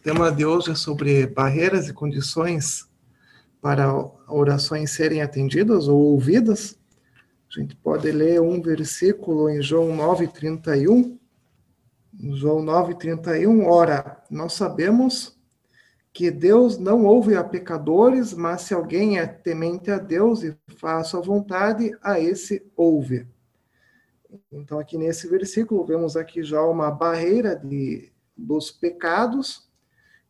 O tema de hoje é sobre barreiras e condições para orações serem atendidas ou ouvidas. A gente pode ler um versículo em João 9:31. João 9:31, ora, nós sabemos que Deus não ouve a pecadores, mas se alguém é temente a Deus e faz sua vontade, a esse ouve. Então, aqui nesse versículo, vemos aqui já uma barreira de, dos pecados,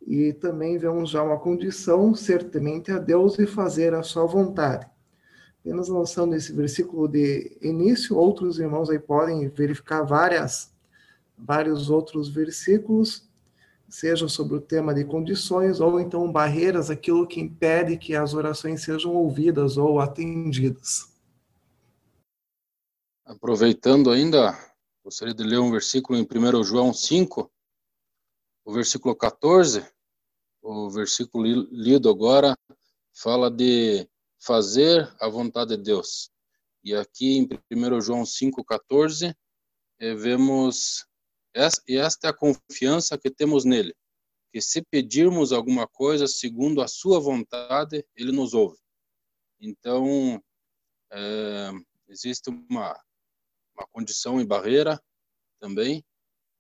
e também vemos já uma condição, ser temente a Deus e fazer a sua vontade. Apenas lançando esse versículo de início, outros irmãos aí podem verificar várias, vários outros versículos, seja sobre o tema de condições ou então barreiras, aquilo que impede que as orações sejam ouvidas ou atendidas. Aproveitando ainda, gostaria de ler um versículo em 1 João 5, o versículo 14, o versículo lido agora, fala de fazer a vontade de Deus. E aqui em 1 João 5,14, eh, vemos, e esta é a confiança que temos nele, que se pedirmos alguma coisa segundo a sua vontade, ele nos ouve. Então, é, existe uma uma condição e barreira também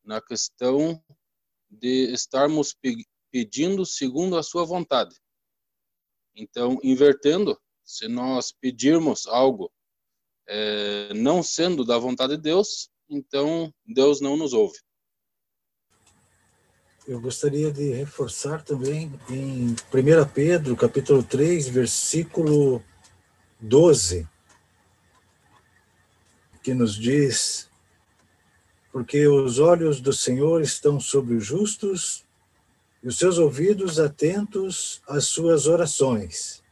na questão de estarmos pedindo segundo a sua vontade. Então, invertendo, se nós pedirmos algo é, não sendo da vontade de Deus, então Deus não nos ouve. Eu gostaria de reforçar também em 1 Pedro, capítulo 3, versículo 12 que nos diz: Porque os olhos do Senhor estão sobre os justos e os seus ouvidos atentos às suas orações.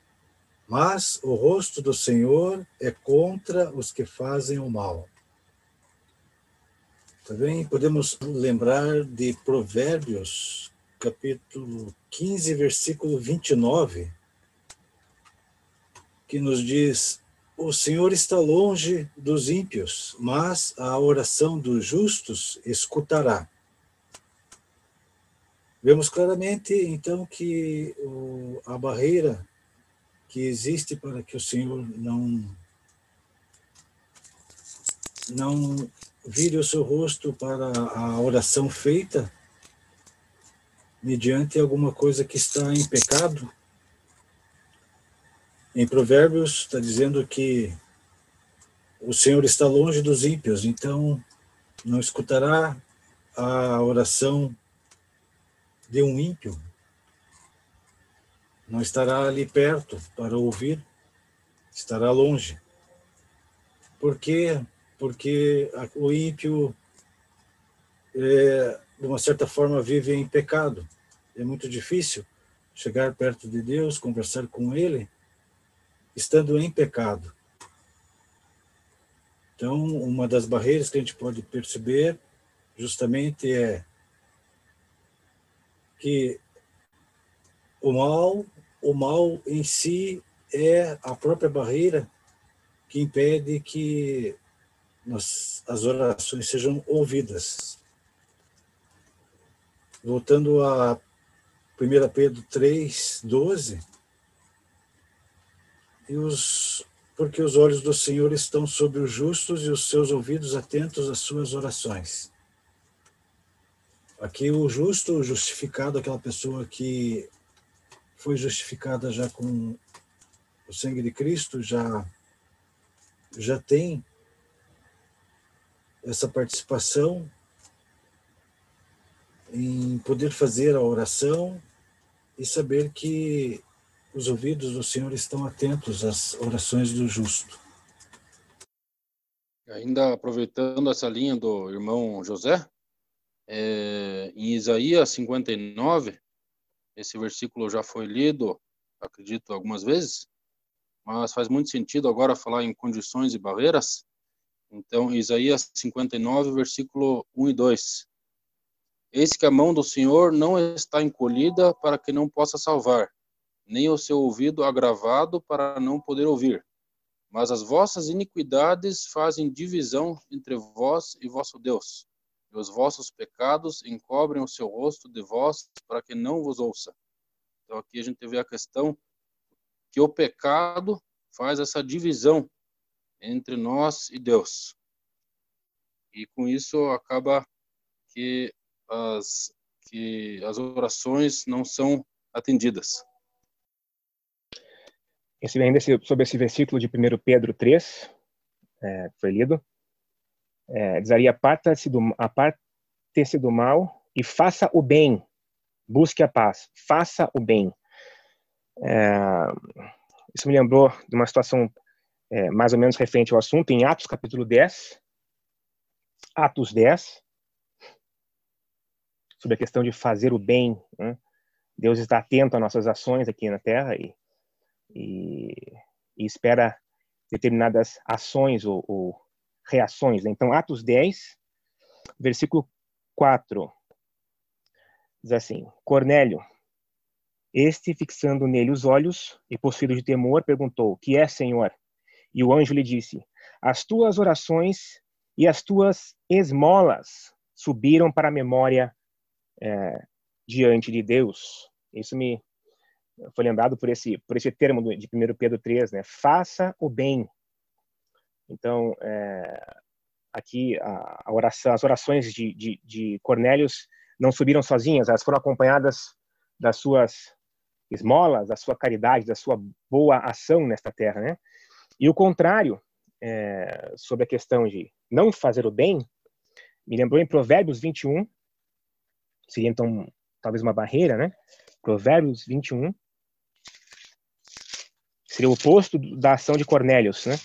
Mas o rosto do Senhor é contra os que fazem o mal. Também podemos lembrar de Provérbios, capítulo 15, versículo 29, que nos diz: o Senhor está longe dos ímpios, mas a oração dos justos escutará. Vemos claramente, então, que o, a barreira que existe para que o Senhor não não vire o seu rosto para a oração feita mediante alguma coisa que está em pecado, em Provérbios está dizendo que o Senhor está longe dos ímpios, então não escutará a oração de um ímpio, não estará ali perto para ouvir, estará longe. Por quê? Porque o ímpio, é, de uma certa forma, vive em pecado. É muito difícil chegar perto de Deus, conversar com Ele, estando em pecado. Então, uma das barreiras que a gente pode perceber justamente é que o mal, o mal em si é a própria barreira que impede que nós, as orações sejam ouvidas. Voltando a 1 Pedro 3, 12, e os, porque os olhos do Senhor estão sobre os justos e os seus ouvidos atentos às suas orações. Aqui o justo, o justificado, aquela pessoa que foi justificada já com o sangue de Cristo, já já tem essa participação em poder fazer a oração e saber que os ouvidos do Senhor estão atentos às orações do justo. Ainda aproveitando essa linha do irmão José, é, em Isaías 59, esse versículo já foi lido, acredito, algumas vezes, mas faz muito sentido agora falar em condições e barreiras. Então, Isaías 59, versículo 1 e 2. Eis que a mão do Senhor não está encolhida para que não possa salvar, nem o seu ouvido agravado para não poder ouvir. Mas as vossas iniquidades fazem divisão entre vós e vosso Deus, e os vossos pecados encobrem o seu rosto de vós para que não vos ouça. Então aqui a gente vê a questão que o pecado faz essa divisão entre nós e Deus. E com isso acaba que as que as orações não são atendidas. Esse, ainda sobre esse versículo de 1 Pedro 3, é, foi lido, é, diz ali, aparta-se do, aparte do mal e faça o bem, busque a paz, faça o bem. É, isso me lembrou de uma situação é, mais ou menos referente ao assunto, em Atos capítulo 10, Atos 10, sobre a questão de fazer o bem. Né? Deus está atento às nossas ações aqui na Terra e, e, e espera determinadas ações ou, ou reações. Né? Então, Atos 10, versículo 4, diz assim: Cornélio, este, fixando nele os olhos e possuído de temor, perguntou: Que é, Senhor? E o anjo lhe disse: As tuas orações e as tuas esmolas subiram para a memória é, diante de Deus. Isso me foi lembrado por esse por esse termo de 1 Pedro 3, né? Faça o bem. Então, é, aqui a, a, oração, as orações de, de, de Cornélios não subiram sozinhas, elas foram acompanhadas das suas esmolas, da sua caridade, da sua boa ação nesta terra, né? E o contrário, é, sobre a questão de não fazer o bem, me lembrou em Provérbios 21, seria então talvez uma barreira, né? Provérbios 21 seria o oposto da ação de Cornélios, né?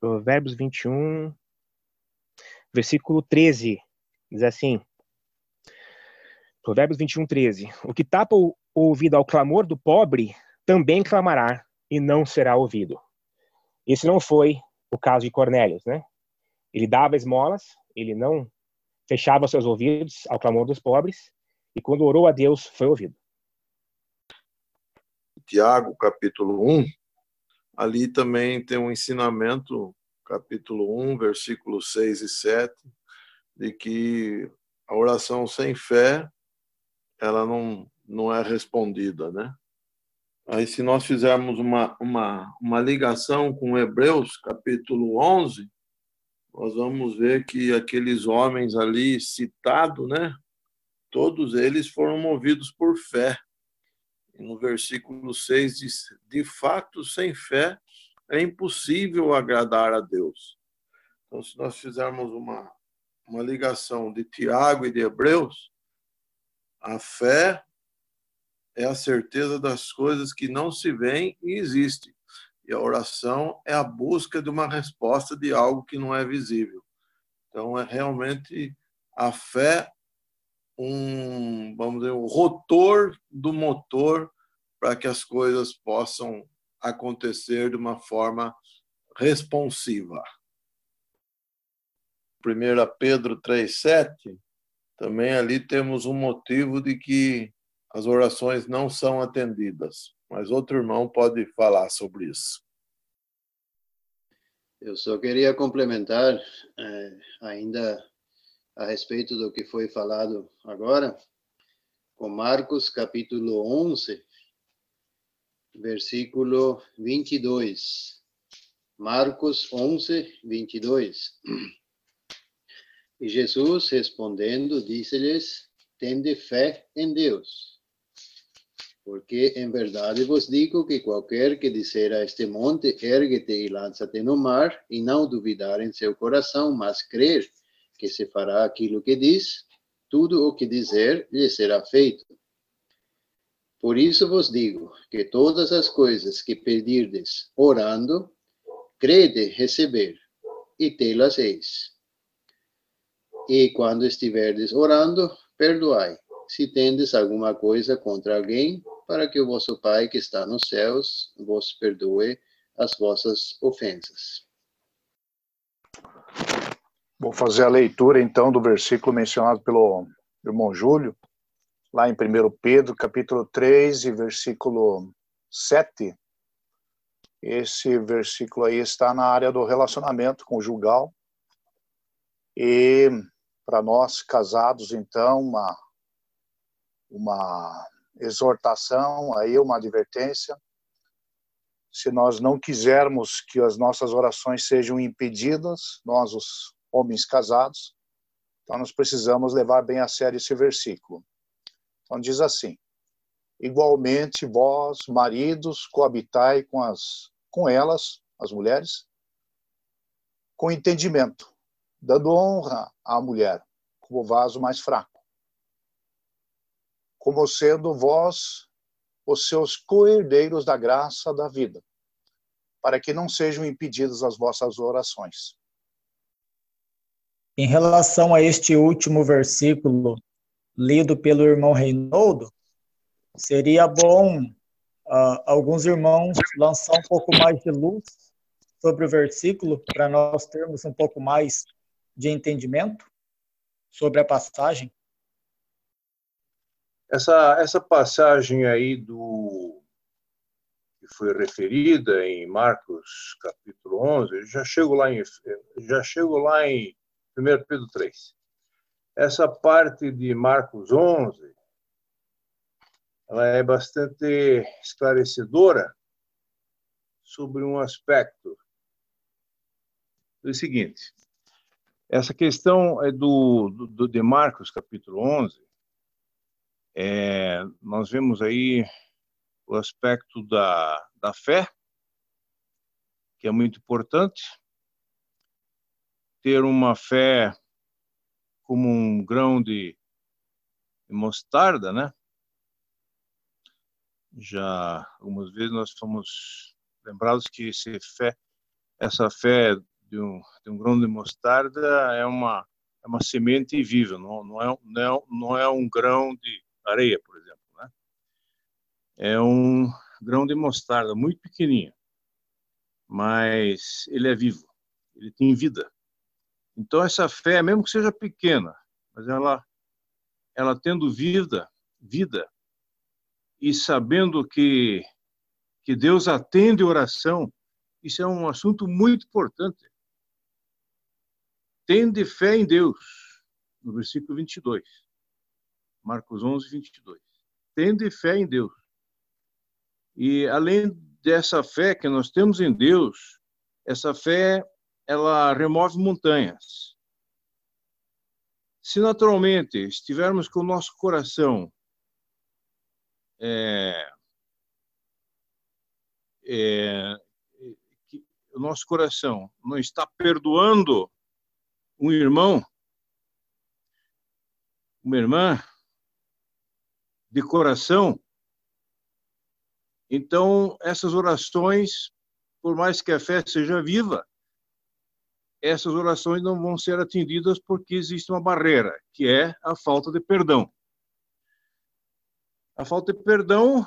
Provérbios 21, versículo 13, diz assim: Provérbios 21, 13. O que tapa o ouvido ao clamor do pobre também clamará e não será ouvido. Esse não foi o caso de Cornélios, né? Ele dava esmolas, ele não fechava seus ouvidos ao clamor dos pobres, e quando orou a Deus, foi ouvido. Tiago, capítulo 1, ali também tem um ensinamento, capítulo 1, versículos 6 e 7, de que a oração sem fé, ela não, não é respondida, né? Aí, se nós fizermos uma, uma, uma ligação com Hebreus, capítulo 11, nós vamos ver que aqueles homens ali citados, né? Todos eles foram movidos por fé. No versículo 6 diz: De fato, sem fé é impossível agradar a Deus. Então, se nós fizermos uma, uma ligação de Tiago e de Hebreus, a fé é a certeza das coisas que não se veem e existem. E a oração é a busca de uma resposta de algo que não é visível. Então, é realmente a fé um, vamos dizer, um rotor do motor para que as coisas possam acontecer de uma forma responsiva. 1 Pedro 3,7, também ali temos um motivo de que as orações não são atendidas. Mas outro irmão pode falar sobre isso. Eu só queria complementar eh, ainda a respeito do que foi falado agora, com Marcos capítulo 11, versículo 22. Marcos 11, 22. E Jesus respondendo, disse-lhes: Tende fé em Deus porque em verdade vos digo que qualquer que disser a este monte, ergue-te e lança-te no mar, e não duvidar em seu coração, mas crer que se fará aquilo que diz, tudo o que dizer lhe será feito. Por isso vos digo que todas as coisas que pedirdes orando, crede receber, e tê-las eis. E quando estiverdes orando, perdoai, se tendes alguma coisa contra alguém, para que o vosso Pai que está nos céus vos perdoe as vossas ofensas. Vou fazer a leitura então do versículo mencionado pelo irmão Júlio, lá em 1 Pedro, capítulo 3, e versículo 7. Esse versículo aí está na área do relacionamento conjugal. E para nós casados, então, uma, uma exortação, aí uma advertência. Se nós não quisermos que as nossas orações sejam impedidas, nós, os homens casados, então nós precisamos levar bem a sério esse versículo. Então diz assim: Igualmente vós, maridos, coabitai com as com elas, as mulheres, com entendimento, dando honra à mulher como vaso mais fraco, como sendo vós os seus coerdeiros da graça da vida, para que não sejam impedidas as vossas orações. Em relação a este último versículo lido pelo irmão Reinaldo, seria bom uh, alguns irmãos lançar um pouco mais de luz sobre o versículo para nós termos um pouco mais de entendimento sobre a passagem? Essa, essa passagem aí do que foi referida em Marcos capítulo 11, já chego lá em já chego lá em 1 Pedro 3. Essa parte de Marcos 11 ela é bastante esclarecedora sobre um aspecto é o seguinte essa questão é do, do, de Marcos, capítulo 11. É, nós vemos aí o aspecto da, da fé, que é muito importante. Ter uma fé como um grão de, mostarda, né? Já algumas vezes nós fomos lembrados que esse fé, essa fé de um, de um grão de mostarda é uma, é uma semente viva, não, não, é, não, é, não é um grão de areia, por exemplo. Né? É um grão de mostarda muito pequenininho, mas ele é vivo, ele tem vida. Então essa fé, mesmo que seja pequena, mas ela, ela tendo vida, vida e sabendo que que Deus atende oração, isso é um assunto muito importante. Tende fé em Deus, no versículo 22. Marcos 11, 22. Tende fé em Deus. E além dessa fé que nós temos em Deus, essa fé ela remove montanhas. Se naturalmente estivermos com o nosso coração é, é, o nosso coração não está perdoando um irmão, uma irmã de coração, então essas orações, por mais que a fé seja viva, essas orações não vão ser atendidas porque existe uma barreira, que é a falta de perdão. A falta de perdão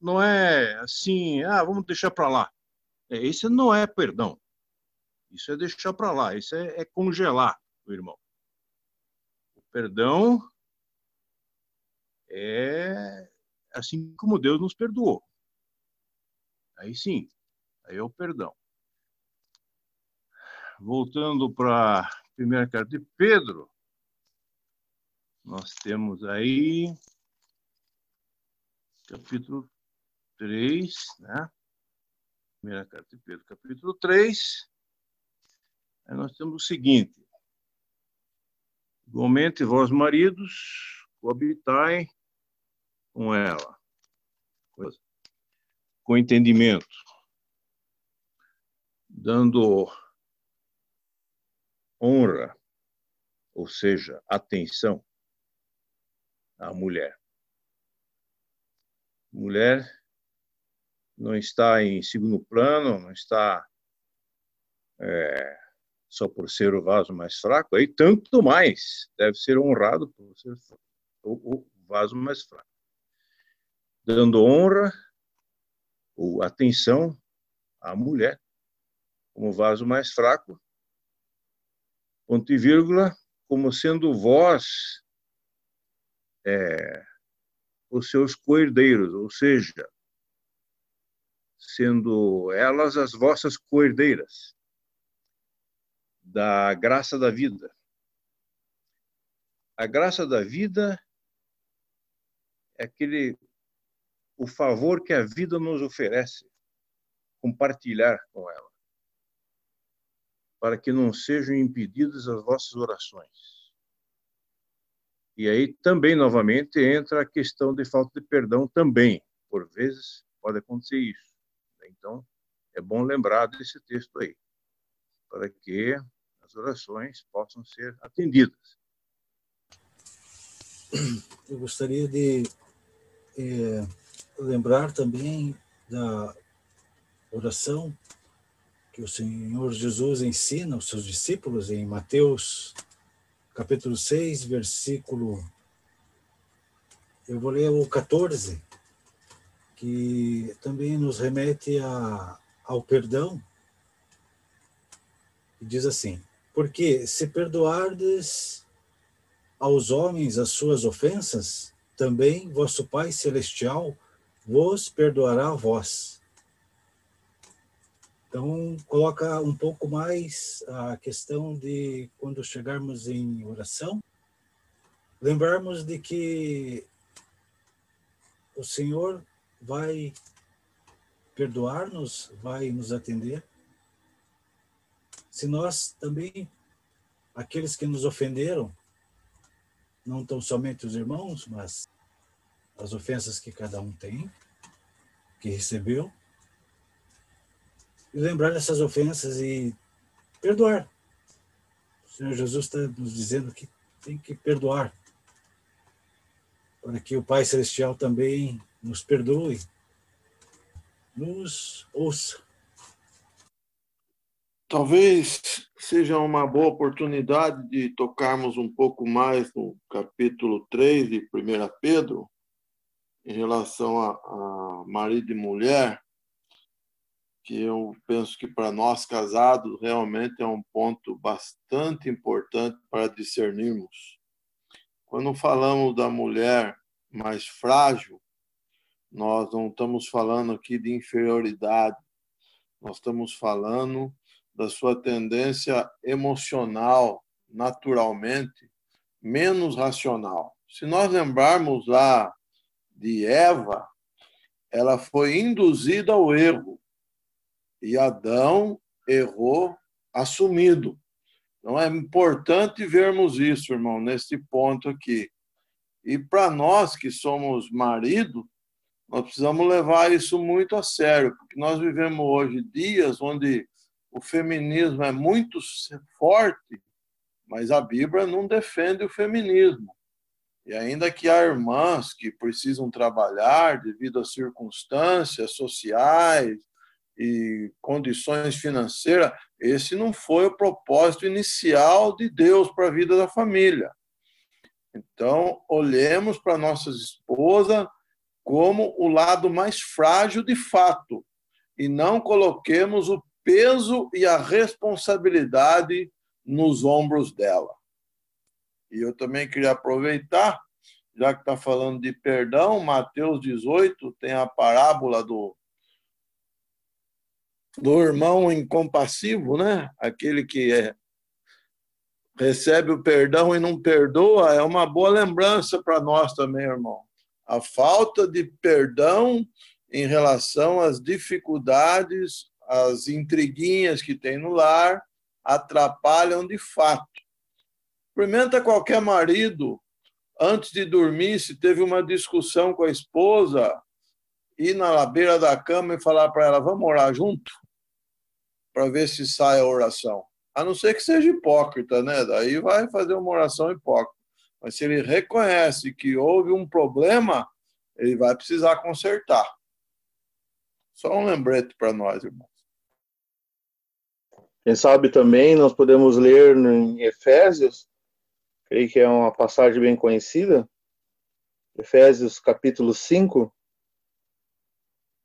não é assim, ah, vamos deixar para lá. Esse é, não é perdão. Isso é deixar para lá, isso é, é congelar o irmão. O perdão é assim como Deus nos perdoou. Aí sim, aí é o perdão. Voltando para a primeira carta de Pedro, nós temos aí capítulo 3, né? Primeira carta de Pedro, capítulo 3. Aí nós temos o seguinte: igualmente vós maridos coabitai com ela, com entendimento, dando honra, ou seja, atenção à mulher. Mulher não está em segundo plano, não está é, só por ser o vaso mais fraco, aí tanto mais deve ser honrado por ser o, o vaso mais fraco. Dando honra ou atenção à mulher como vaso mais fraco, ponto e vírgula, como sendo vós é, os seus coerdeiros, ou seja, sendo elas as vossas coerdeiras da graça da vida, A graça da vida é aquele o favor que a vida nos oferece, compartilhar com ela, para que não sejam impedidas as vossas orações. E aí também, novamente, entra a questão de falta de perdão também. Por vezes pode acontecer isso. Então, é bom lembrar desse texto aí, para que as orações possam ser atendidas. Eu gostaria de é, lembrar também da oração que o Senhor Jesus ensina aos seus discípulos em Mateus capítulo 6, versículo. Eu vou ler o 14, que também nos remete a, ao perdão. E diz assim: Porque se perdoardes aos homens as suas ofensas, também vosso Pai Celestial vos perdoará a vós. Então, coloca um pouco mais a questão de quando chegarmos em oração, lembrarmos de que o Senhor vai perdoar-nos, vai nos atender. Se nós também, aqueles que nos ofenderam, não tão somente os irmãos, mas as ofensas que cada um tem, que recebeu, e lembrar dessas ofensas e perdoar. O Senhor Jesus está nos dizendo que tem que perdoar, para que o Pai Celestial também nos perdoe, nos ouça. Talvez seja uma boa oportunidade de tocarmos um pouco mais no capítulo 3 de 1 Pedro, em relação a, a marido e mulher, que eu penso que para nós casados realmente é um ponto bastante importante para discernirmos. Quando falamos da mulher mais frágil, nós não estamos falando aqui de inferioridade, nós estamos falando da sua tendência emocional, naturalmente, menos racional. Se nós lembrarmos lá de Eva, ela foi induzida ao erro e Adão errou assumido. Então é importante vermos isso, irmão, nesse ponto aqui. E para nós que somos marido, nós precisamos levar isso muito a sério, porque nós vivemos hoje dias onde o feminismo é muito forte, mas a Bíblia não defende o feminismo. E ainda que há irmãs que precisam trabalhar devido às circunstâncias sociais, e condições financeiras, esse não foi o propósito inicial de Deus para a vida da família. Então, olhemos para nossas esposas como o lado mais frágil de fato e não coloquemos o peso e a responsabilidade nos ombros dela. E eu também queria aproveitar, já que está falando de perdão, Mateus 18 tem a parábola do do irmão incompassivo, né? Aquele que é, recebe o perdão e não perdoa, é uma boa lembrança para nós também, irmão. A falta de perdão em relação às dificuldades, às intriguinhas que tem no lar, atrapalham de fato. Experimenta qualquer marido, antes de dormir, se teve uma discussão com a esposa, ir na beira da cama e falar para ela: vamos orar junto? Para ver se sai a oração. A não ser que seja hipócrita, né? Daí vai fazer uma oração hipócrita. Mas se ele reconhece que houve um problema, ele vai precisar consertar. Só um lembrete para nós, irmãos. Quem sabe também nós podemos ler em Efésios, creio que é uma passagem bem conhecida, Efésios capítulo 5,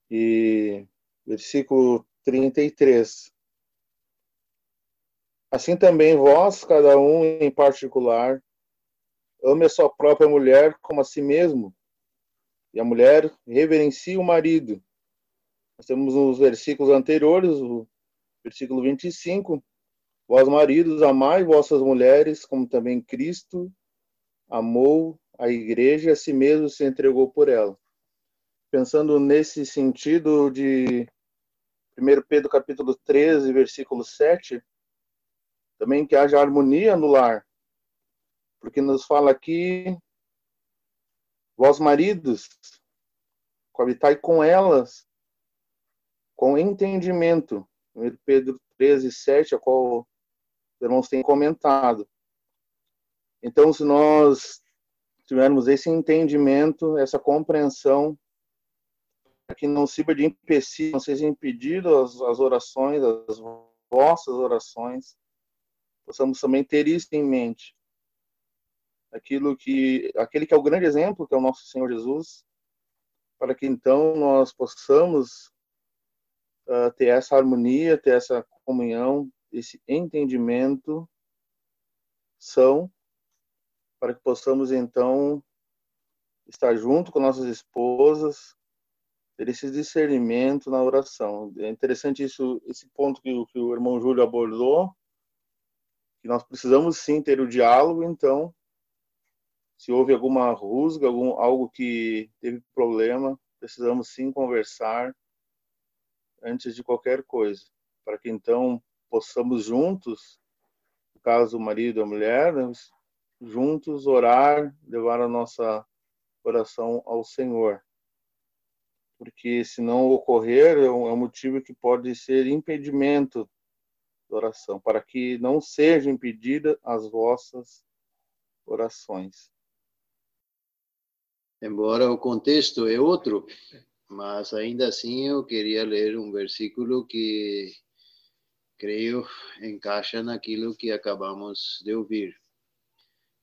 e versículo 33. Assim também vós, cada um em particular, ame a sua própria mulher como a si mesmo, e a mulher reverencie o marido. Nós temos nos versículos anteriores, o versículo 25, vós maridos amai vossas mulheres, como também Cristo amou a igreja a si mesmo se entregou por ela. Pensando nesse sentido de 1 Pedro capítulo 13, versículo 7, também que haja harmonia no lar, porque nos fala aqui, vós maridos, coabitai com elas, com entendimento. 1 Pedro 13, 7, a qual os irmãos têm comentado. Então, se nós tivermos esse entendimento, essa compreensão, que não sirva de empecilho, não seja impedido as, as orações, as vossas orações, possamos também ter isso em mente. Aquilo que, aquele que é o grande exemplo, que é o nosso Senhor Jesus, para que então nós possamos uh, ter essa harmonia, ter essa comunhão, esse entendimento são para que possamos então estar junto com nossas esposas, ter esse discernimento na oração. É interessante isso, esse ponto que o, que o irmão Júlio abordou, que nós precisamos sim ter o diálogo, então, se houve alguma rusga, algum, algo que teve problema, precisamos sim conversar antes de qualquer coisa, para que então possamos juntos, no caso o marido e a mulher, né, juntos orar, levar a nossa oração ao Senhor. Porque se não ocorrer, é um, é motivo que pode ser impedimento da oração, para que não sejam impedidas as vossas orações. Embora o contexto é outro, mas ainda assim eu queria ler um versículo que creio encaixa naquilo que acabamos de ouvir.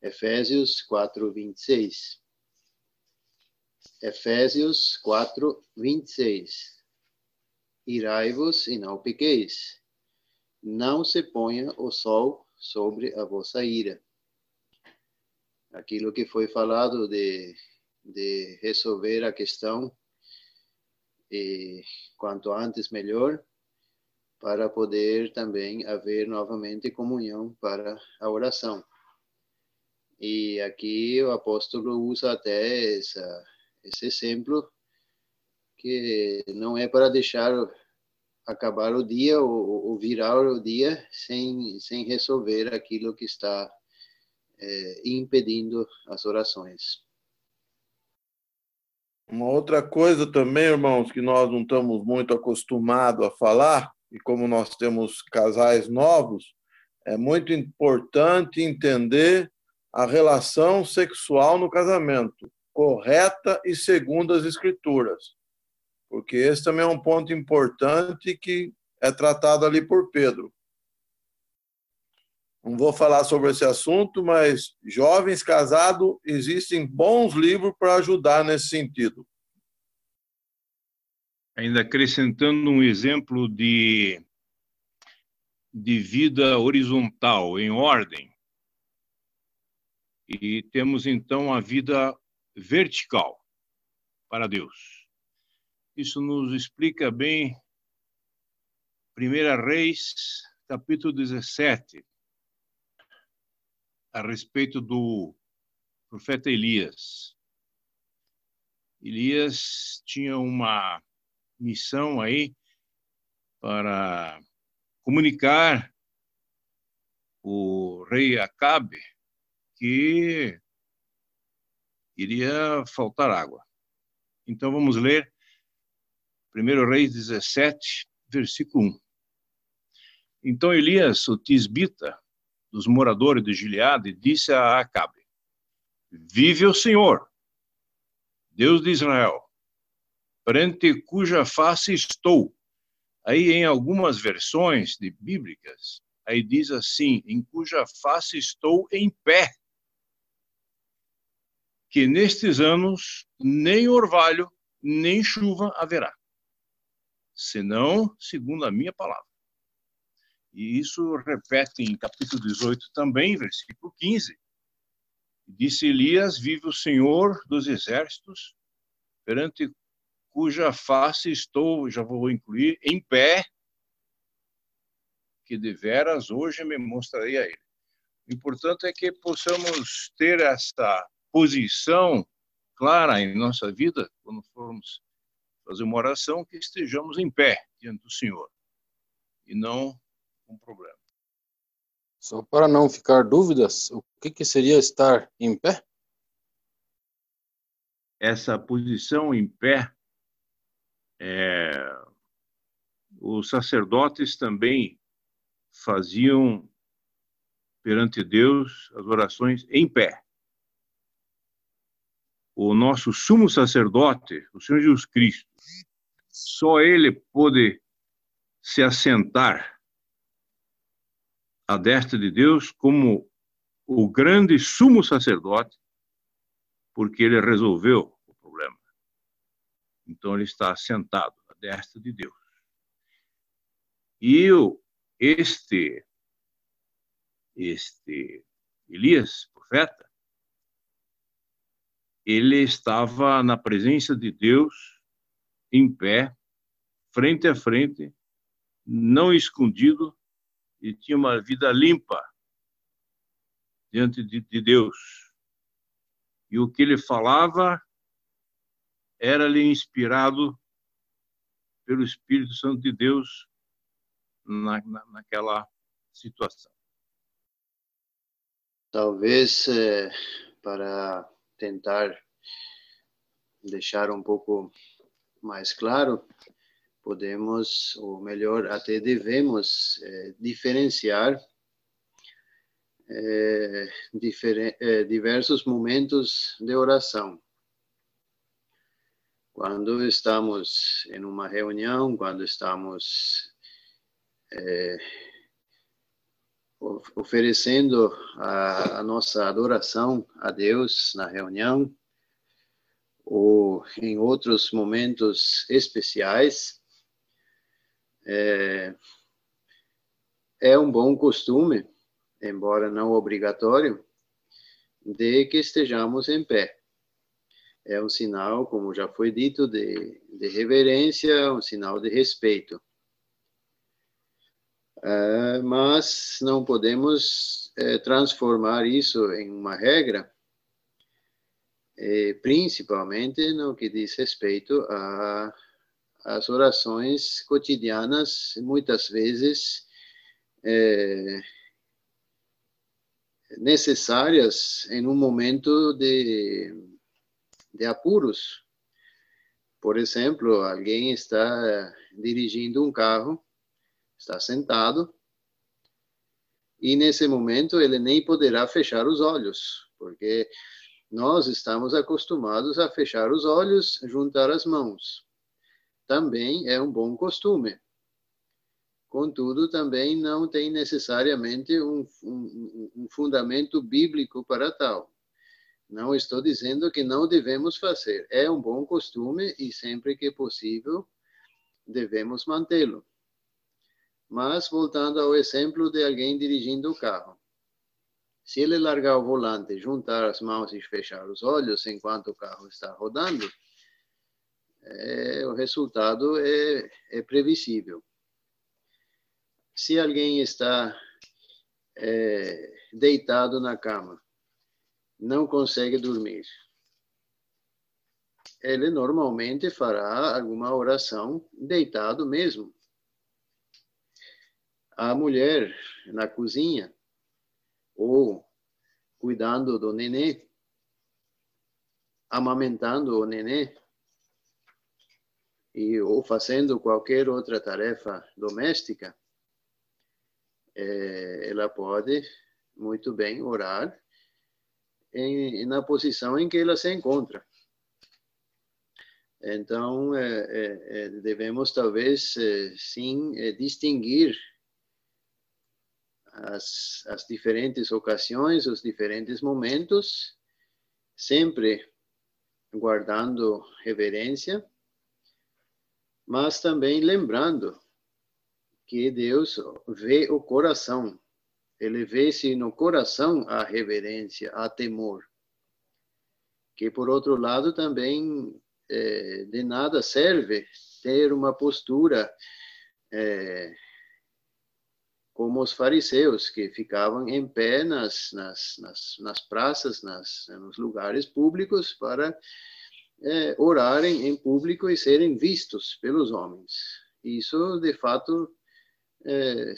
Efésios 4, 26. Efésios 4, 26. Irai-vos e não piqueis. Não se ponha o sol sobre a vossa ira. Aquilo que foi falado de, de resolver a questão e quanto antes melhor, para poder também haver novamente comunhão para a oração. E aqui o apóstolo usa até essa, esse exemplo, que não é para deixar acabar o dia ou, ou virar o dia sem, sem resolver aquilo que está é, impedindo as orações. Uma outra coisa também, irmãos, que nós não estamos muito acostumados a falar, e como nós temos casais novos, é muito importante entender a relação sexual no casamento, correta e segundo as escrituras. Porque esse também é um ponto importante que é tratado ali por Pedro. Não vou falar sobre esse assunto, mas jovens casados, existem bons livros para ajudar nesse sentido. Ainda acrescentando um exemplo de, de vida horizontal, em ordem. E temos então a vida vertical para Deus. Isso nos explica bem 1 Reis, capítulo 17, a respeito do profeta Elias. Elias tinha uma missão aí para comunicar o rei Acabe que iria faltar água. Então vamos ler 1 Reis 17, versículo 1. Então Elias, o tisbita, dos moradores de Gileade, disse a Acabe: Vive o Senhor, Deus de Israel, perante cuja face estou. Aí, em algumas versões de bíblicas, aí diz assim: em cuja face estou em pé. Que nestes anos nem orvalho, nem chuva haverá, senão segundo a minha palavra. E isso repete em capítulo 18 também, versículo 15. Disse Elias: Vive o Senhor dos exércitos, perante cuja face estou, já vou incluir, em pé, que deveras hoje me mostrarei a ele. O importante é que possamos ter essa posição clara em nossa vida, quando formos fazer uma oração, que estejamos em pé diante do Senhor e não com problema. Só para não ficar dúvidas, o que, que seria estar em pé? Essa posição em pé, é, os sacerdotes também faziam perante Deus as orações em pé. O nosso sumo sacerdote, o Senhor Jesus Cristo, só ele pôde se assentar à destra de Deus como o grande sumo sacerdote, porque ele resolveu o problema. Então ele está sentado à destra de Deus. E este este Elias, profeta, ele estava na presença de Deus, em pé, frente a frente, não escondido, e tinha uma vida limpa diante de, de Deus. E o que ele falava era-lhe inspirado pelo Espírito Santo de Deus na, na, naquela situação. Talvez é, para tentar deixar um pouco mais claro, podemos, ou melhor, até devemos é, diferenciar é, difer é, diversos momentos de oração. Quando estamos em uma reunião, quando estamos oferecendo a, a, nossa adoração a Deus na reunião ou em outros momentos especiais. É, é um bom costume, embora não obrigatório, de que estejamos em pé. É um sinal, como já foi dito, de, de reverência, um sinal de respeito. Uh, mas não podemos uh, transformar isso em uma regra, uh, principalmente no que diz respeito às orações cotidianas, muitas vezes eh, necessárias em um momento de, de apuros. Por exemplo, alguém está dirigindo um carro está sentado, e nesse momento ele nem poderá fechar os olhos, porque nós estamos acostumados a fechar os olhos, juntar as mãos. Também é um bom costume. Contudo, também não tem necessariamente um, um, um fundamento bíblico para tal. Não estou dizendo que não devemos fazer. É um bom costume e sempre que possível devemos mantê-lo. Mas, voltando ao exemplo de alguém dirigindo o carro. Se ele largar o volante, juntar as mãos e fechar os olhos enquanto o carro está rodando, é, o resultado é, é, previsível. Se alguém está é, deitado na cama, não consegue dormir, ele normalmente fará alguma oração deitado mesmo a mulher na cozinha ou cuidando do nenê, amamentando o nenê, e, ou fazendo qualquer outra tarefa doméstica, é, ela pode muito bem orar em, na posição em que ela se encontra. Então, é, é, é devemos talvez é, sim é, distinguir as, as diferentes ocasiões, os diferentes momentos, sempre guardando reverência, mas também lembrando que Deus vê o coração. Ele vê se no coração há reverência, há temor. Que, por outro lado, também é, de nada serve ter uma postura é, como os fariseus, que ficavam em pé nas, nas, nas, nas praças, nas, nos lugares públicos, para é, orarem em público e serem vistos pelos homens. Isso, de fato, é,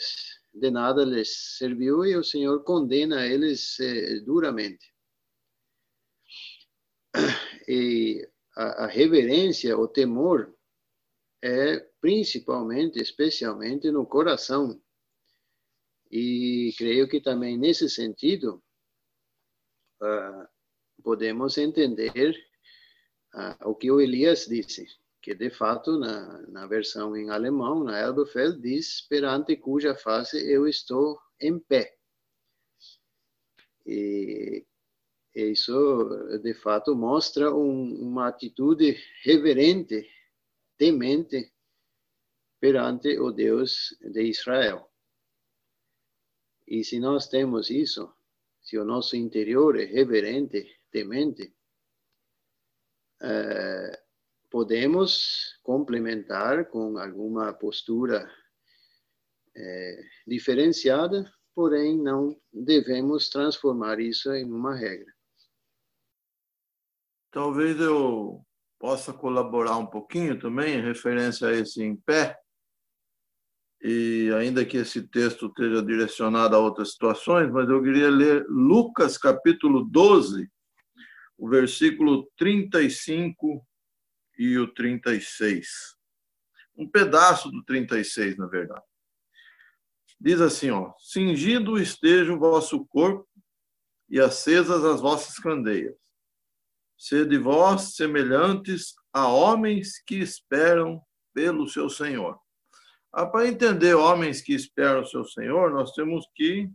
de nada lhes serviu e o Senhor condena eles é, duramente. E a, a reverência, o temor, é principalmente, especialmente no coração. E creio que também nesse sentido uh, podemos entender uh, o que o Elias disse, que de fato na, na versão em alemão, na Elberfeld, diz perante cuja face eu estou em pé. E isso de fato mostra um, uma atitude reverente, temente perante o Deus de Israel. E se nós temos isso, se o nosso interior é reverente, temente, eh, podemos complementar com alguma postura eh, diferenciada, porém não devemos transformar isso em uma regra. Talvez eu possa colaborar um pouquinho também em referência a esse em pé, e ainda que esse texto esteja direcionado a outras situações, mas eu queria ler Lucas capítulo 12, o versículo 35 e o 36. Um pedaço do 36, na verdade. Diz assim, ó: Cingido esteja o vosso corpo e acesas as vossas candeias Sede vós semelhantes a homens que esperam pelo seu Senhor. Ah, para entender homens que esperam o seu Senhor, nós temos que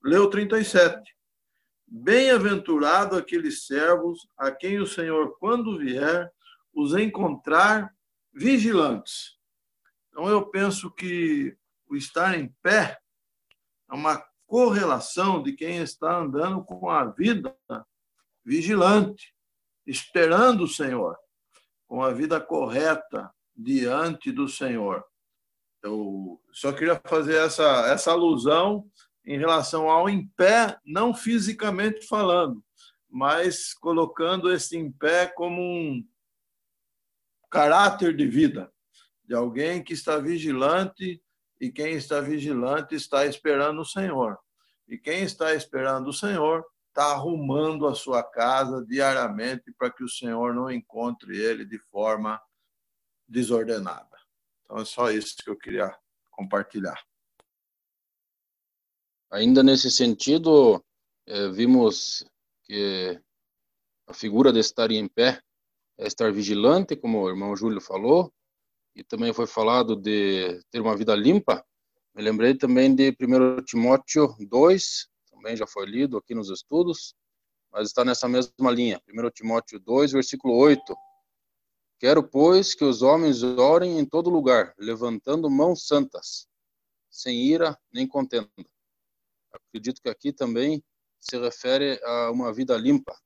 ler o 37. Bem-aventurado aqueles servos a quem o Senhor, quando vier, os encontrar vigilantes. Então, eu penso que o estar em pé é uma correlação de quem está andando com a vida vigilante, esperando o Senhor, com a vida correta diante do Senhor. Eu só queria fazer essa, essa alusão em relação ao em pé, não fisicamente falando, mas colocando esse em pé como um caráter de vida, de alguém que está vigilante e quem está vigilante está esperando o Senhor. E quem está esperando o Senhor está arrumando a sua casa diariamente para que o Senhor não encontre ele de forma desordenada. Então é só isso que eu queria compartilhar. Ainda nesse sentido, é, vimos que a figura de estar em pé é estar vigilante, como o irmão Júlio falou, e também foi falado de ter uma vida limpa. Me lembrei também de 1 Timóteo 2, também já foi lido aqui nos estudos, mas está nessa mesma linha. 1 Timóteo 2, versículo 8. Quero, pois, que os homens orem em todo lugar, levantando mãos santas, sem ira nem contenda. Acredito que aqui também se refere a uma vida limpa.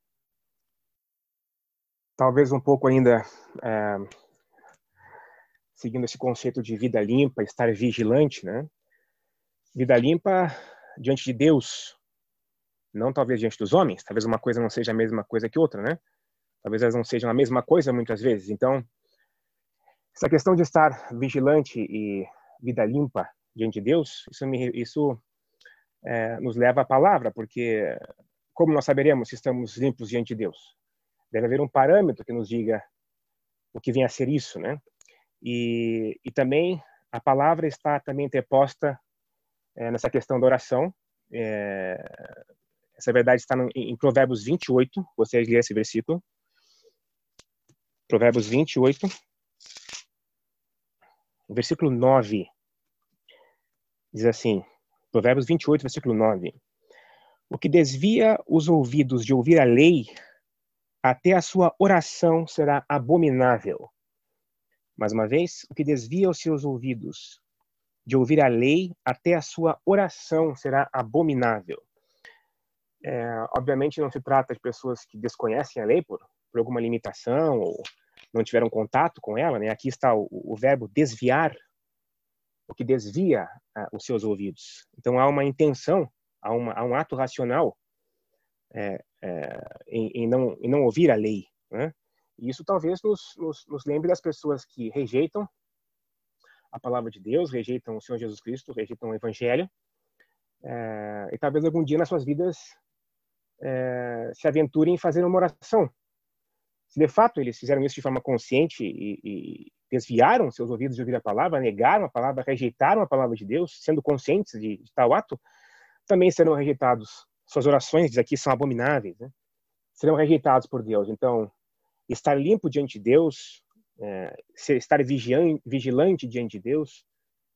Talvez um pouco ainda é, seguindo esse conceito de vida limpa, estar vigilante, né? Vida limpa diante de Deus, não talvez diante dos homens, talvez uma coisa não seja a mesma coisa que outra, né? Talvez elas não sejam a mesma coisa muitas vezes. Então, essa questão de estar vigilante e vida limpa diante de Deus, isso, me, isso é, nos leva à palavra, porque como nós saberemos se estamos limpos diante de Deus? Deve haver um parâmetro que nos diga o que vem a ser isso, né? E, e também a palavra está também interposta é, nessa questão da oração. É, essa verdade está no, em Provérbios 28. Vocês ler esse versículo. Provérbios 28. Versículo 9. Diz assim. Provérbios 28, versículo 9. O que desvia os ouvidos de ouvir a lei, até a sua oração será abominável. Mais uma vez, o que desvia os seus ouvidos de ouvir a lei, até a sua oração será abominável. É, obviamente não se trata de pessoas que desconhecem a lei por, por alguma limitação ou não tiveram contato com ela, né? Aqui está o, o verbo desviar o que desvia uh, os seus ouvidos. Então há uma intenção, há, uma, há um ato racional é, é, em, em, não, em não ouvir a lei. Né? E isso talvez nos, nos, nos lembre das pessoas que rejeitam a palavra de Deus, rejeitam o Senhor Jesus Cristo, rejeitam o Evangelho, é, e talvez algum dia nas suas vidas é, se aventurem em fazer uma oração. Se de fato eles fizeram isso de forma consciente e, e desviaram seus ouvidos de ouvir a palavra, negaram a palavra, rejeitaram a palavra de Deus, sendo conscientes de, de tal ato, também serão rejeitados. Suas orações, diz aqui, são abomináveis, né? serão rejeitados por Deus. Então, estar limpo diante de Deus, é, estar vigilante, vigilante diante de Deus,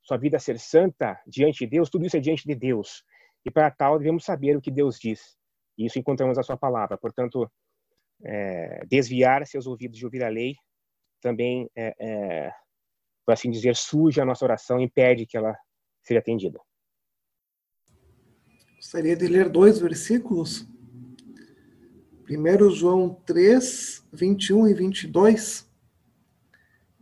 sua vida ser santa diante de Deus, tudo isso é diante de Deus. E para tal devemos saber o que Deus diz. E isso encontramos na sua palavra. Portanto, é, desviar seus ouvidos de ouvir a lei também, é, é, por assim dizer, suja a nossa oração, impede que ela seja atendida. Gostaria de ler dois versículos. Primeiro João 3, 21 e 22.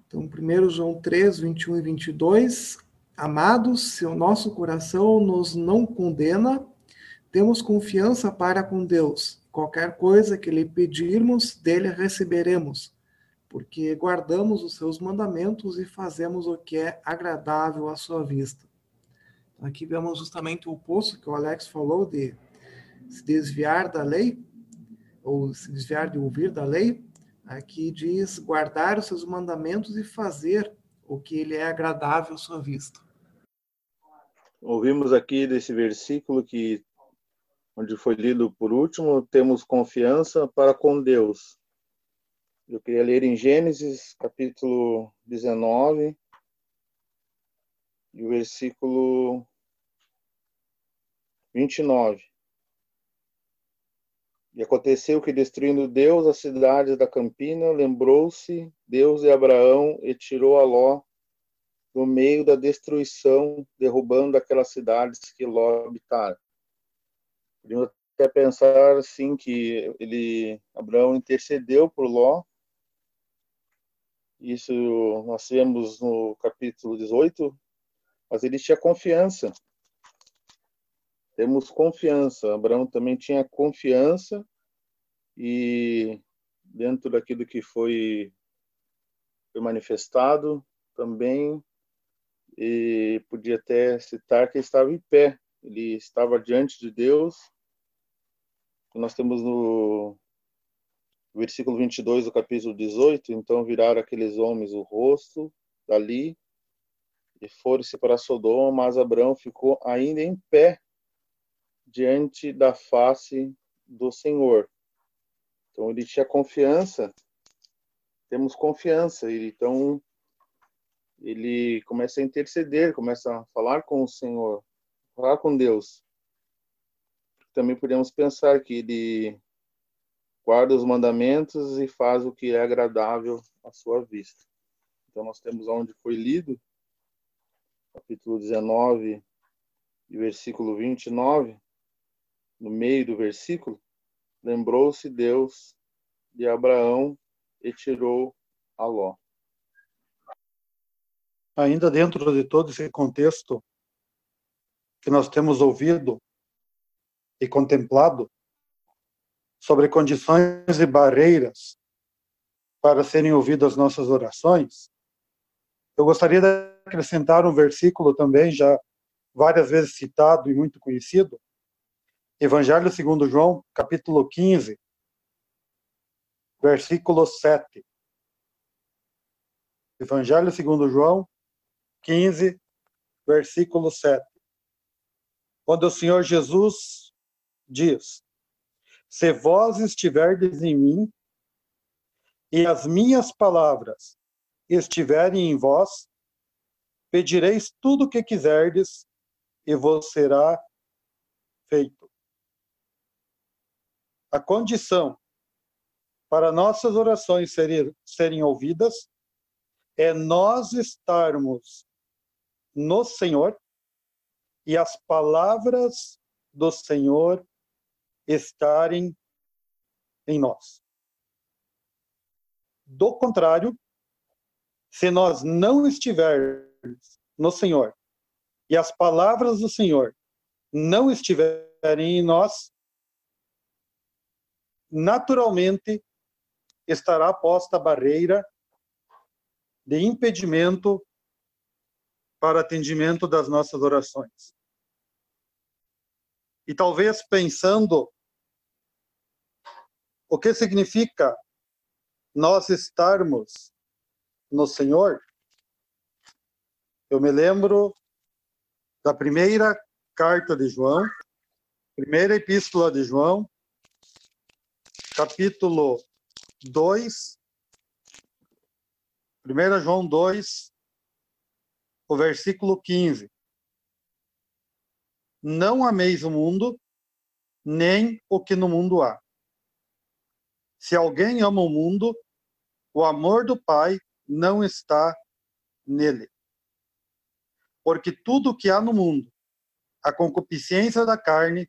Então, primeiro João 3, 21 e 22. Amados, se o nosso coração nos não condena, temos confiança para com Deus. Qualquer coisa que lhe pedirmos, dele receberemos porque guardamos os seus mandamentos e fazemos o que é agradável à sua vista. Então, aqui vemos justamente o oposto que o Alex falou de se desviar da lei, ou se desviar de ouvir da lei. Aqui diz guardar os seus mandamentos e fazer o que ele é agradável à sua vista. Ouvimos aqui desse versículo que onde foi lido por último, temos confiança para com Deus eu queria ler em Gênesis, capítulo 19, e o versículo 29. E aconteceu que, destruindo Deus as cidades da campina, lembrou-se Deus de Abraão e tirou a Ló no meio da destruição, derrubando aquelas cidades que Ló habitara. Podemos até pensar, assim, que ele, Abraão intercedeu por Ló, isso nós vemos no capítulo 18, mas ele tinha confiança. Temos confiança. Abraão também tinha confiança e dentro daquilo que foi, foi manifestado também e podia até citar que estava em pé. Ele estava diante de Deus. Nós temos no versículo 22 do capítulo 18, então viraram aqueles homens o rosto dali e foram-se para Sodoma, mas Abraão ficou ainda em pé diante da face do Senhor. Então ele tinha confiança, temos confiança, então ele começa a interceder, começa a falar com o Senhor, falar com Deus. Também podemos pensar que ele guarda os mandamentos e faz o que é agradável à sua vista. Então, nós temos onde foi lido, capítulo 19, e versículo 29, no meio do versículo, lembrou-se Deus de Abraão e tirou a Ló. Ainda dentro de todo esse contexto que nós temos ouvido e contemplado, sobre condições e barreiras para serem ouvidas nossas orações, eu gostaria de acrescentar um versículo também, já várias vezes citado e muito conhecido, Evangelho segundo João, capítulo 15, versículo 7. Evangelho segundo João, 15, versículo 7. Quando o Senhor Jesus diz: se vós estiverdes em mim e as minhas palavras estiverem em vós, pedireis tudo o que quiserdes e vos será feito. A condição para nossas orações serem, serem ouvidas é nós estarmos no Senhor e as palavras do Senhor estarem em nós. Do contrário, se nós não estivermos no Senhor e as palavras do Senhor não estiverem em nós, naturalmente estará posta a barreira de impedimento para atendimento das nossas orações. E talvez pensando o que significa nós estarmos no Senhor, eu me lembro da primeira carta de João, primeira epístola de João, capítulo 2, 1 João 2, o versículo 15. Não ameis o mundo, nem o que no mundo há. Se alguém ama o mundo, o amor do Pai não está nele. Porque tudo o que há no mundo, a concupiscência da carne,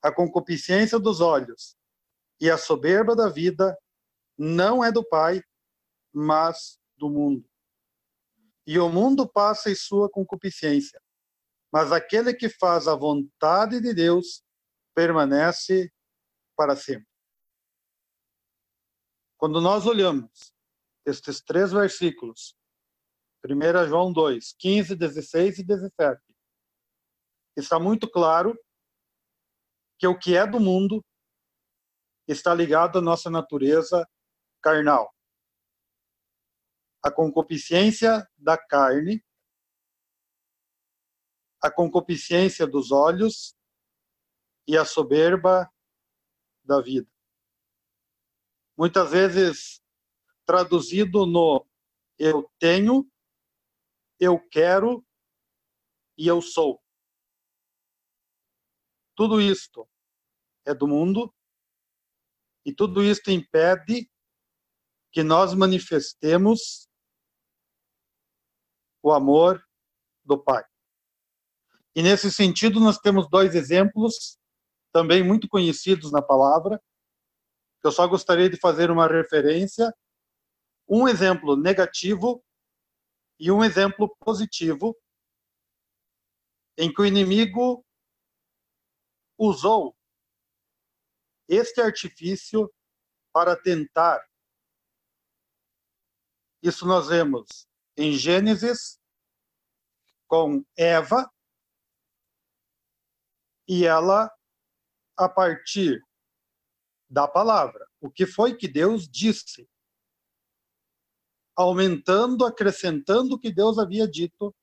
a concupiscência dos olhos e a soberba da vida, não é do Pai, mas do mundo. E o mundo passa em sua concupiscência, mas aquele que faz a vontade de Deus permanece para sempre. Quando nós olhamos estes três versículos, 1 João 2, 15, 16 e 17, está muito claro que o que é do mundo está ligado à nossa natureza carnal. A concupiscência da carne, a concupiscência dos olhos e a soberba da vida. Muitas vezes traduzido no eu tenho, eu quero e eu sou. Tudo isto é do mundo e tudo isto impede que nós manifestemos o amor do Pai. E nesse sentido, nós temos dois exemplos, também muito conhecidos na palavra, eu só gostaria de fazer uma referência. Um exemplo negativo e um exemplo positivo, em que o inimigo usou este artifício para tentar isso nós vemos em Gênesis com Eva e ela a partir da palavra. O que foi que Deus disse? Aumentando, acrescentando o que Deus havia dito,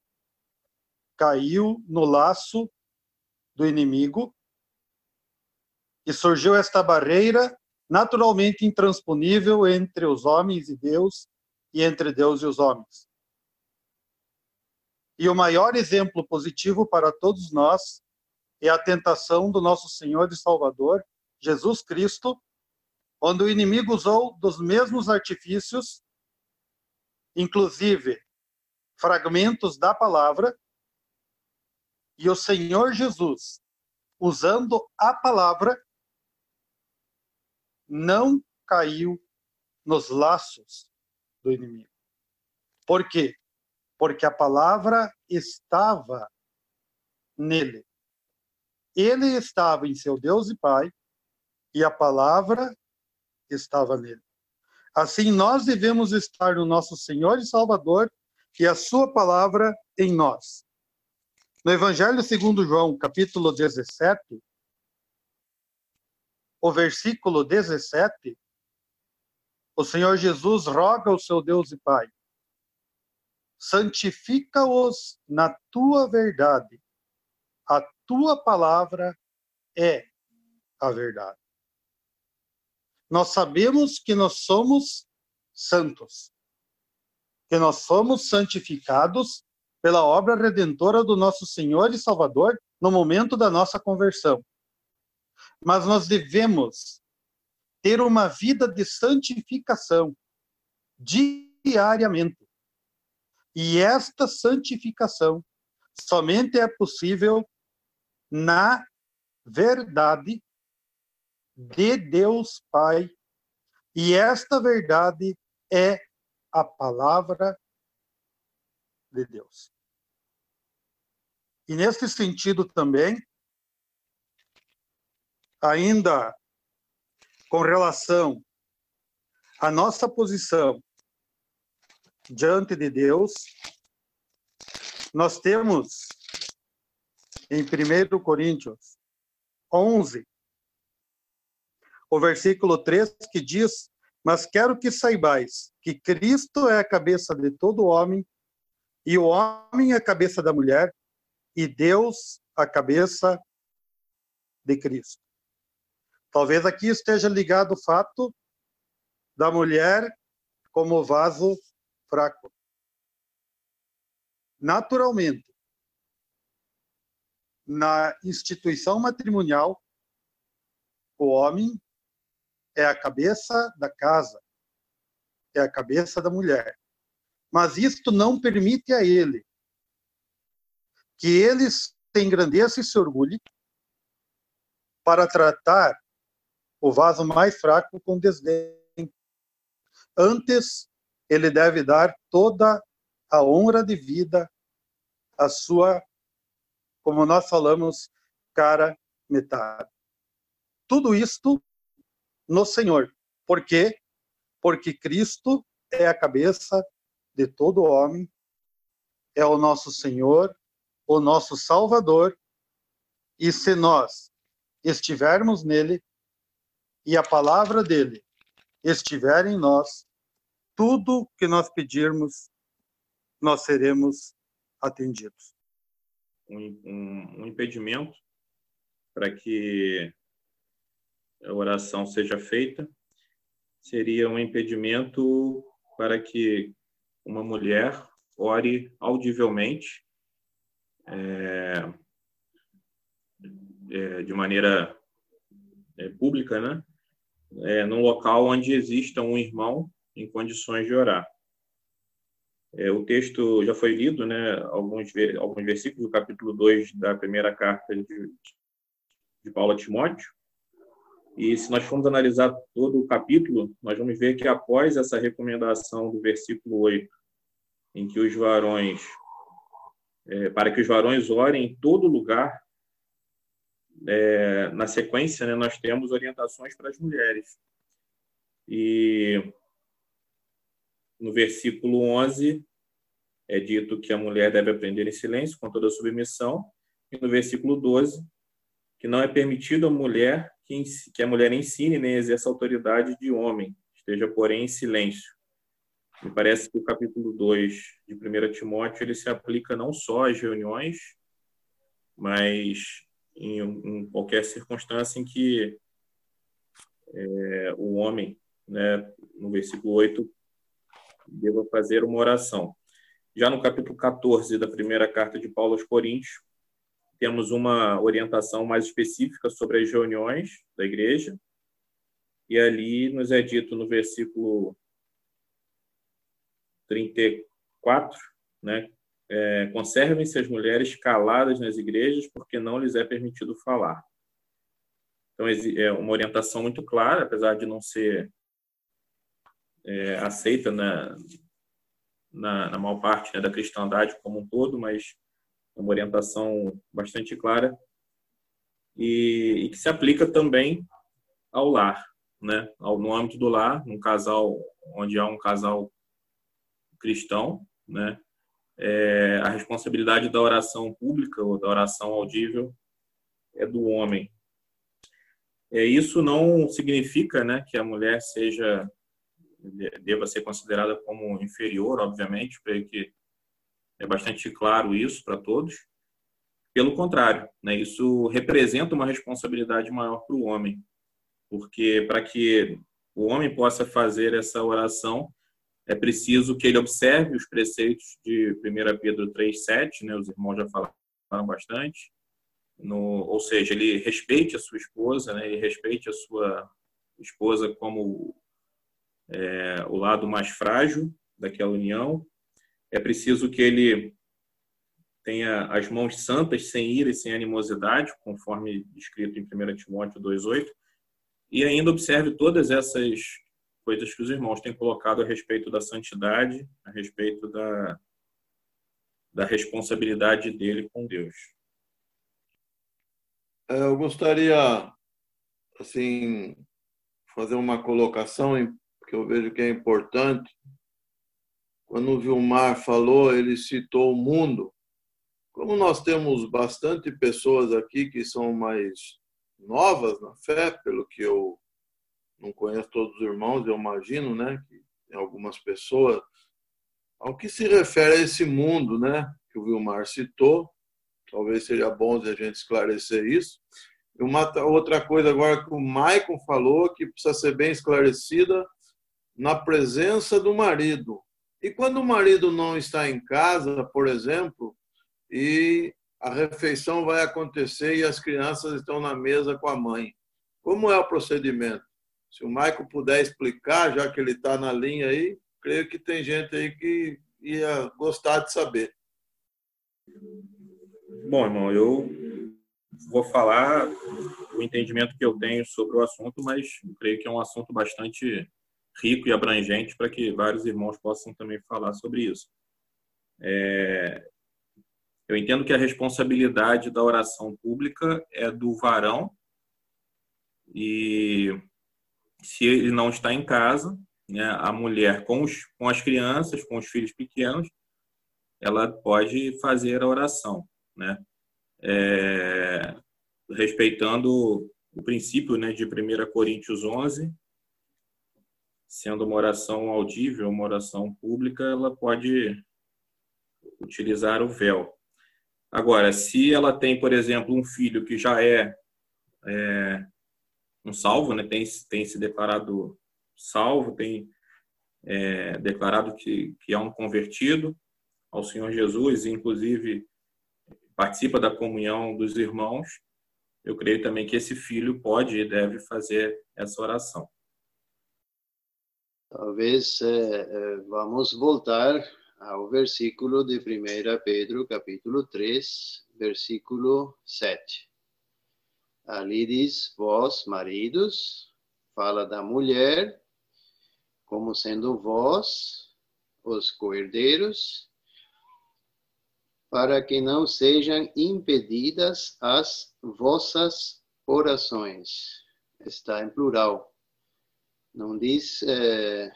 caiu no laço do inimigo e surgiu esta barreira naturalmente intransponível entre os homens e Deus e entre Deus e os homens. E o maior exemplo positivo para todos nós é a tentação do nosso Senhor e Salvador, Jesus Cristo, onde o inimigo usou dos mesmos artifícios, inclusive fragmentos da palavra, e o Senhor Jesus, usando a palavra, não caiu nos laços do inimigo. Por quê? Porque a palavra estava nele. Ele estava em seu Deus e Pai, e a palavra estava nele. Assim, nós devemos estar no nosso Senhor e Salvador e a sua palavra em nós. No Evangelho segundo João, capítulo 17, o versículo 17, o Senhor Jesus roga ao seu Deus e Pai: santifica-os na tua verdade. A tua palavra é a verdade. Nós sabemos que nós somos santos, que nós somos santificados pela obra redentora do nosso Senhor e Salvador no momento da nossa conversão. Mas nós devemos ter uma vida de santificação diariamente. E esta santificação somente é possível na verdade de Deus Pai. E esta verdade é a palavra de Deus. E nesse sentido também, ainda com relação à nossa posição diante de Deus, nós temos em 1 Coríntios 11, o versículo 3, que diz: Mas quero que saibais que Cristo é a cabeça de todo homem, e o homem é a cabeça da mulher, e Deus a cabeça de Cristo. Talvez aqui esteja ligado o fato da mulher como vaso fraco. Naturalmente, na instituição matrimonial, o homem é a cabeça da casa, é a cabeça da mulher. Mas isto não permite a ele que ele se engrandeça e se orgulhe para tratar o vaso mais fraco com desdém. Antes, ele deve dar toda a honra de vida à sua, como nós falamos, cara metade. Tudo isto no Senhor. Por quê? Porque Cristo é a cabeça de todo homem, é o nosso Senhor, o nosso Salvador, e se nós estivermos nele, e a palavra dele estiver em nós, tudo que nós pedirmos, nós seremos atendidos. Um, um, um impedimento para que a oração seja feita seria um impedimento para que uma mulher ore audivelmente, é, é, de maneira é, pública, né? é, num local onde exista um irmão em condições de orar. É, o texto já foi lido, né, alguns, alguns versículos do capítulo 2 da primeira carta de, de Paulo a Timóteo, e se nós formos analisar todo o capítulo, nós vamos ver que após essa recomendação do versículo 8, em que os varões, é, para que os varões orem em todo lugar, é, na sequência, né, nós temos orientações para as mulheres. E no versículo 11 é dito que a mulher deve aprender em silêncio, com toda submissão. E no versículo 12, que não é permitido a mulher que, que a mulher ensine nem exerça autoridade de homem, esteja, porém, em silêncio. Me parece que o capítulo 2 de 1 Timóteo ele se aplica não só às reuniões, mas em, em qualquer circunstância em que é, o homem, né, no versículo 8, deva fazer uma oração. Já no capítulo 14 da primeira carta de Paulo aos Coríntios, temos uma orientação mais específica sobre as reuniões da igreja, e ali nos é dito no versículo 34, né, é, conservem-se as mulheres caladas nas igrejas, porque não lhes é permitido falar. Então, é uma orientação muito clara, apesar de não ser é, aceita na, na, na maior parte né, da cristandade como um todo, mas é uma orientação bastante clara e, e, que se aplica também ao lar, né? no âmbito do lar, num casal onde há um casal cristão, né? é, a responsabilidade da oração pública ou da oração audível é do homem. É, isso não significa né, que a mulher seja deva ser considerada como inferior, obviamente, porque é bastante claro isso para todos. Pelo contrário, né, isso representa uma responsabilidade maior para o homem, porque para que o homem possa fazer essa oração, é preciso que ele observe os preceitos de 1 Pedro 3,7, né, os irmãos já falaram bastante, no, ou seja, ele respeite a sua esposa, né, ele respeite a sua esposa como é, o lado mais frágil daquela união. É preciso que ele tenha as mãos santas, sem ira e sem animosidade, conforme descrito em 1 Timóteo 2,8, e ainda observe todas essas coisas que os irmãos têm colocado a respeito da santidade, a respeito da, da responsabilidade dele com Deus. É, eu gostaria, assim, fazer uma colocação que eu vejo que é importante. Quando o Vilmar falou, ele citou o mundo. Como nós temos bastante pessoas aqui que são mais novas na fé, pelo que eu não conheço todos os irmãos, eu imagino, né, que tem algumas pessoas. Ao que se refere a esse mundo, né, que o Vilmar citou, talvez seja bom a gente esclarecer isso. E uma outra coisa agora que o Maicon falou, que precisa ser bem esclarecida, na presença do marido. E quando o marido não está em casa, por exemplo, e a refeição vai acontecer e as crianças estão na mesa com a mãe. Como é o procedimento? Se o Michael puder explicar, já que ele está na linha aí, creio que tem gente aí que ia gostar de saber. Bom, irmão, eu vou falar o entendimento que eu tenho sobre o assunto, mas creio que é um assunto bastante rico e abrangente para que vários irmãos possam também falar sobre isso. É, eu entendo que a responsabilidade da oração pública é do varão e se ele não está em casa, né, a mulher com, os, com as crianças, com os filhos pequenos, ela pode fazer a oração, né? É, respeitando o princípio né, de 1 Coríntios 11, sendo uma oração audível, uma oração pública, ela pode utilizar o véu. Agora, se ela tem, por exemplo, um filho que já é, é um salvo, né, tem, tem se declarado salvo, tem é, declarado que, que é um convertido ao Senhor Jesus, e inclusive participa da comunhão dos irmãos, eu creio também que esse filho pode e deve fazer essa oração. Talvez eh, vamos voltar ao versículo de 1 Pedro, capítulo 3, versículo 7. Ali diz: Vós, maridos, fala da mulher, como sendo vós os coerdeiros, para que não sejam impedidas as vossas orações. Está em plural não diz é,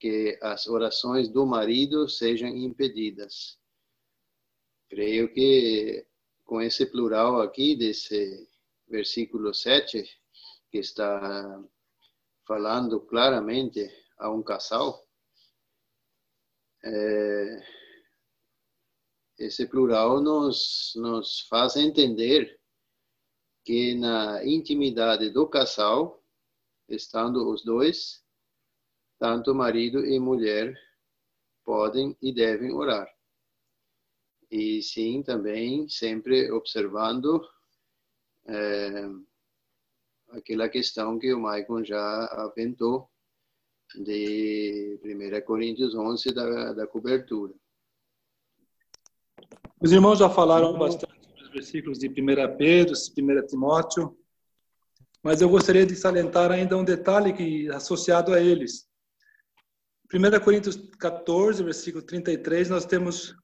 que as orações do marido sejam impedidas. Creio que com esse plural aqui, desse versículo 7, que está falando claramente a um casal, é, esse plural nos, nos faz entender que na intimidade do casal, estando os dois, tanto marido e mulher, podem e devem orar. E sim, também sempre observando é, aquela questão que o Maicon já aventou de 1 Coríntios 11 da, da cobertura. Os irmãos já falaram bastante sobre os versículos de 1 Pedro, 1 Timóteo, mas eu gostaria de salientar ainda um detalhe que associado a eles. 1 Coríntios 14, versículo 33, nós temos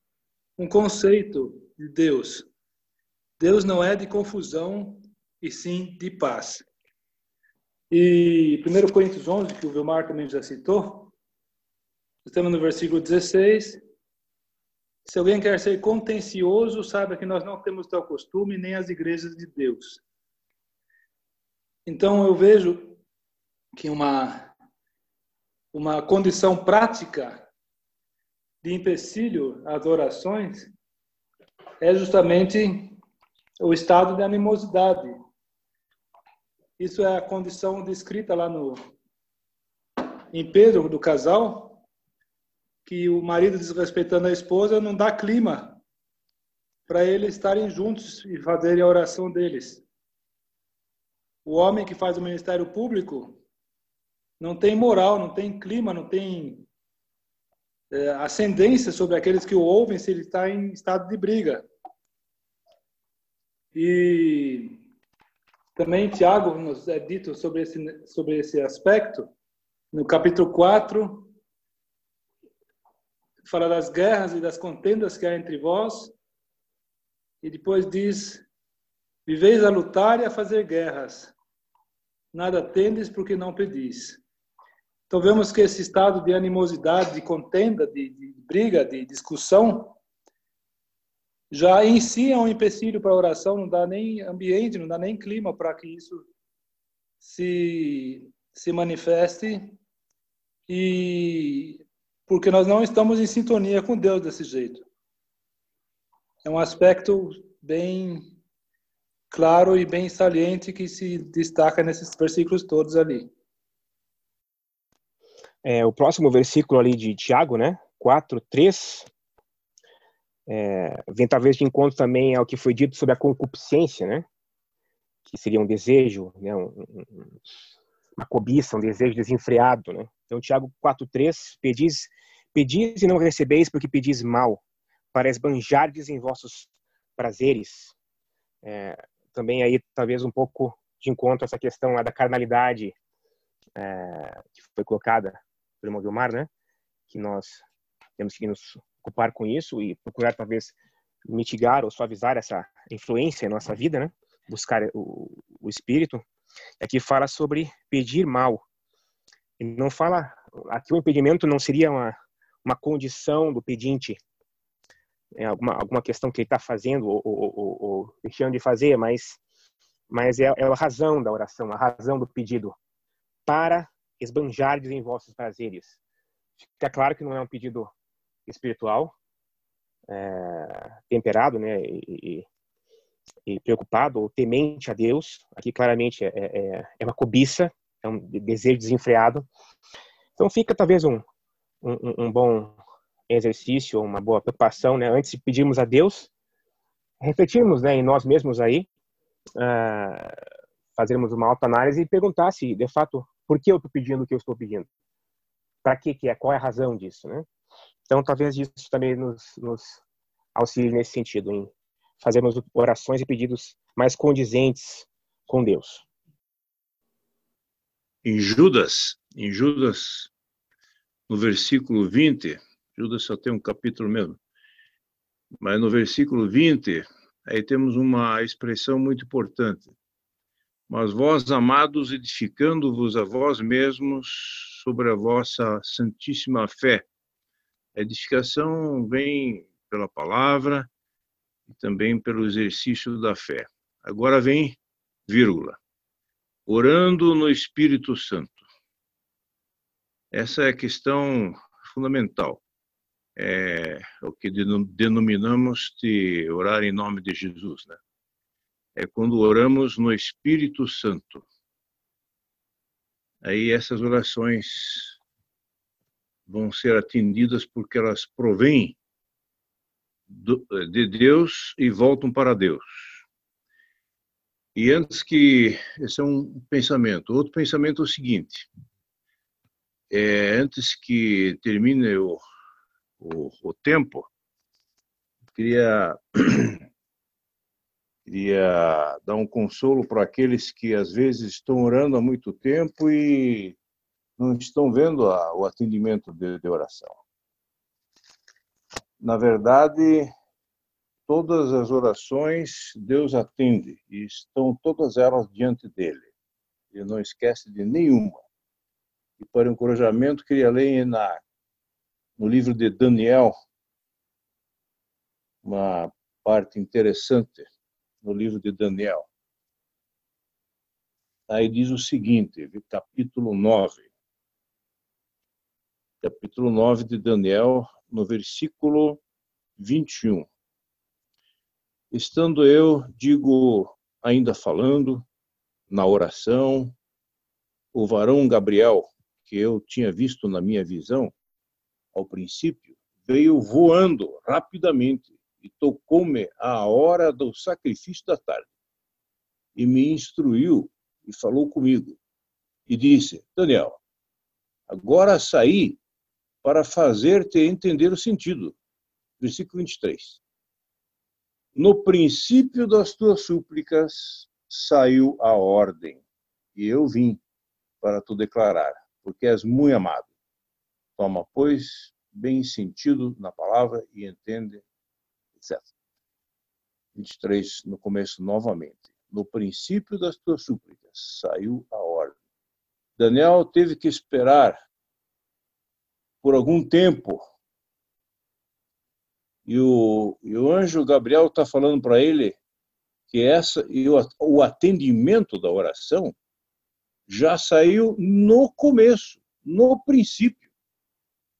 um conceito de Deus. Deus não é de confusão, e sim de paz. E 1 Coríntios 11, que o Vilmar também já citou, estamos no versículo 16. Se alguém quer ser contencioso, saiba que nós não temos tal costume, nem as igrejas de Deus. Então eu vejo que uma uma condição prática de empecilho às orações é justamente o estado de animosidade. Isso é a condição descrita lá no em Pedro do casal, que o marido desrespeitando a esposa não dá clima para eles estarem juntos e fazerem a oração deles. O homem que faz o ministério público não tem moral, não tem clima, não tem é, ascendência sobre aqueles que o ouvem se ele está em estado de briga. E também Tiago nos é dito sobre esse, sobre esse aspecto, no capítulo 4, fala das guerras e das contendas que há entre vós, e depois diz Viveis a lutar e a fazer guerras. Nada tendes porque não pedis. Então vemos que esse estado de animosidade, de contenda, de, de briga, de discussão, já em si é um empecilho para a oração, não dá nem ambiente, não dá nem clima para que isso se, se manifeste e porque nós não estamos em sintonia com Deus desse jeito. É um aspecto bem claro e bem saliente que se destaca nesses versículos todos ali. É, o próximo versículo ali de Tiago, né? 4, 3, é, vem talvez de encontro também ao que foi dito sobre a concupiscência, né? Que seria um desejo, né? Um, um, uma cobiça, um desejo desenfreado, né? Então, Tiago 4,3, pedis, pedis e não recebeis porque pedis mal, para esbanjardes em vossos prazeres. É, também aí, talvez, um pouco de encontro a essa questão lá da carnalidade é, que foi colocada pelo irmão Vilmar, né? Que nós temos que nos ocupar com isso e procurar, talvez, mitigar ou suavizar essa influência em nossa vida, né? Buscar o, o espírito. Aqui fala sobre pedir mal. E não fala aqui o impedimento não seria uma uma condição do pedinte, é alguma alguma questão que ele está fazendo ou, deixando de fazer, mas mas é, é a razão da oração, a razão do pedido para esbanjar em vossos prazeres. Fica claro que não é um pedido espiritual, é, temperado, né, e, e, preocupado ou temente a Deus. Aqui claramente é, é, é, uma cobiça, é um desejo desenfreado. Então fica talvez um, um, um bom exercício, uma boa preocupação, né, antes de pedirmos a Deus, refletirmos, né, em nós mesmos aí, uh, fazermos uma autoanálise e perguntar se, de fato, por que eu estou pedindo o que eu estou pedindo? Para que que é? Qual é a razão disso, né? Então, talvez isso também nos, nos auxilie nesse sentido, em fazermos orações e pedidos mais condizentes com Deus. Em Judas, em Judas, no versículo 20, Judas só tem um capítulo mesmo, mas no versículo 20, aí temos uma expressão muito importante. Mas vós, amados, edificando-vos a vós mesmos sobre a vossa santíssima fé, a edificação vem pela palavra e também pelo exercício da fé. Agora vem vírgula. Orando no Espírito Santo. Essa é a questão fundamental. É o que denominamos de orar em nome de Jesus, né? É quando oramos no Espírito Santo. Aí essas orações vão ser atendidas porque elas provêm de Deus e voltam para Deus. E antes que esse é um pensamento, outro pensamento é o seguinte: é, antes que termine o, o, o tempo, queria queria dar um consolo para aqueles que às vezes estão orando há muito tempo e não estão vendo a, o atendimento de, de oração. Na verdade, todas as orações Deus atende e estão todas elas diante dele. Ele não esquece de nenhuma. E para encorajamento, queria ler na, no livro de Daniel uma parte interessante no livro de Daniel. Aí diz o seguinte, capítulo 9 capítulo 9 de Daniel, no versículo 21. Estando eu, digo, ainda falando, na oração, o varão Gabriel, que eu tinha visto na minha visão, ao princípio, veio voando rapidamente e tocou-me à hora do sacrifício da tarde. E me instruiu e falou comigo. E disse: Daniel, agora saí para fazer-te entender o sentido. Versículo 23. No princípio das tuas súplicas saiu a ordem, e eu vim para tu declarar, porque és muito amado. Toma, pois, bem sentido na palavra e entende, etc. 23, no começo novamente. No princípio das tuas súplicas saiu a ordem. Daniel teve que esperar por algum tempo. E o, e o anjo Gabriel está falando para ele que essa e o, o atendimento da oração já saiu no começo, no princípio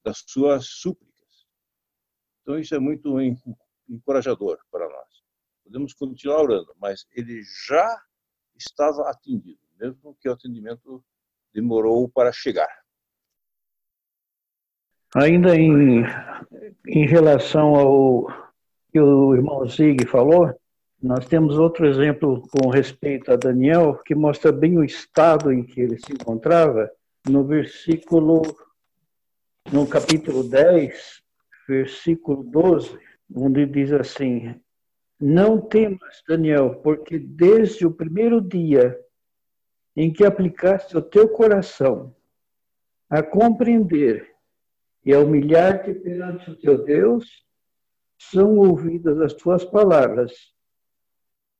das suas súplicas. Então isso é muito encorajador para nós. Podemos continuar orando, mas ele já estava atendido, mesmo que o atendimento demorou para chegar. Ainda em, em relação ao que o irmão Zig falou, nós temos outro exemplo com respeito a Daniel, que mostra bem o estado em que ele se encontrava, no versículo, no capítulo 10, versículo 12, onde diz assim: Não temas, Daniel, porque desde o primeiro dia em que aplicaste o teu coração a compreender e a humilhar-te perante o teu Deus, são ouvidas as tuas palavras.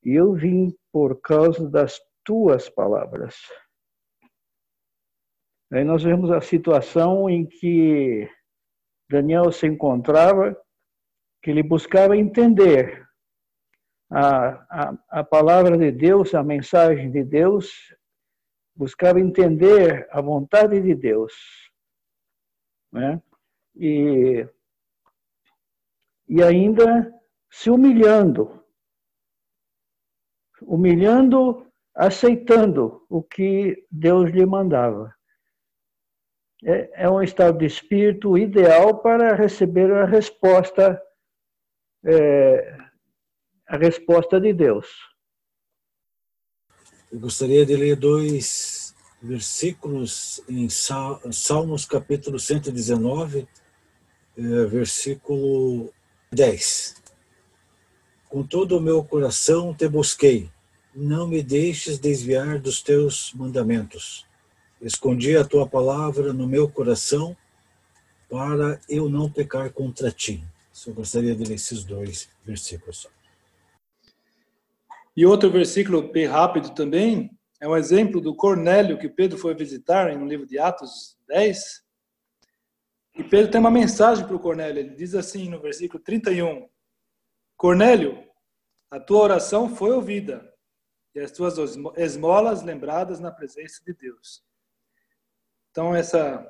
E eu vim por causa das tuas palavras. Aí nós vemos a situação em que Daniel se encontrava, que ele buscava entender a, a, a palavra de Deus, a mensagem de Deus, buscava entender a vontade de Deus. Né? E, e ainda se humilhando, humilhando, aceitando o que Deus lhe mandava. É, é um estado de espírito ideal para receber a resposta, é, a resposta de Deus. Eu gostaria de ler dois versículos em Salmos capítulo 119, é, versículo 10. Com todo o meu coração te busquei, não me deixes desviar dos teus mandamentos. Escondi a tua palavra no meu coração para eu não pecar contra ti. Só gostaria de ler esses dois versículos. E outro versículo bem rápido também, é um exemplo do Cornélio que Pedro foi visitar no livro de Atos 10. E Pedro tem uma mensagem para o Cornélio. Ele diz assim no versículo 31: Cornélio, a tua oração foi ouvida e as tuas esmolas lembradas na presença de Deus. Então, essa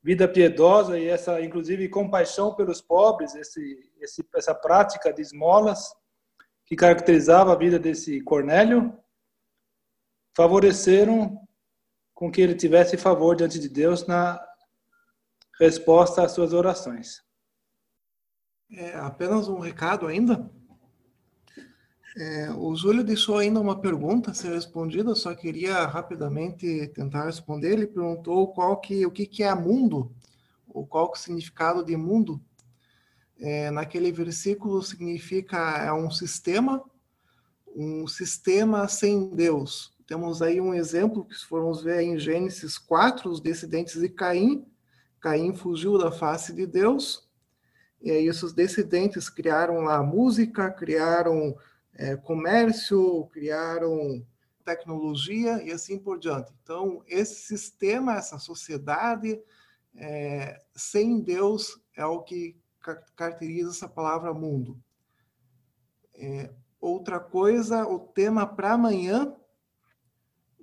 vida piedosa e essa, inclusive, compaixão pelos pobres, esse, esse, essa prática de esmolas, que caracterizava a vida desse Cornélio, favoreceram com que ele tivesse favor diante de Deus na resposta às suas orações. É, apenas um recado ainda. É, o Júlio deixou ainda uma pergunta a ser respondida, só queria rapidamente tentar responder. Ele perguntou qual que, o que, que é mundo, ou qual que é o significado de mundo é, naquele versículo significa é um sistema, um sistema sem Deus. Temos aí um exemplo que formos ver em Gênesis 4, os descendentes de Caim. Caim fugiu da face de Deus, e aí esses descendentes criaram lá música, criaram é, comércio, criaram tecnologia e assim por diante. Então, esse sistema, essa sociedade é, sem Deus é o que caracteriza essa palavra mundo. É, outra coisa, o tema para amanhã,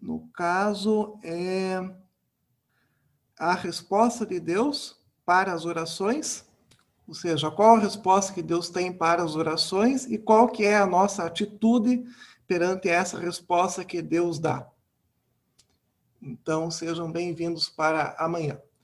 no caso, é a resposta de Deus para as orações, ou seja, qual a resposta que Deus tem para as orações e qual que é a nossa atitude perante essa resposta que Deus dá. Então, sejam bem-vindos para amanhã.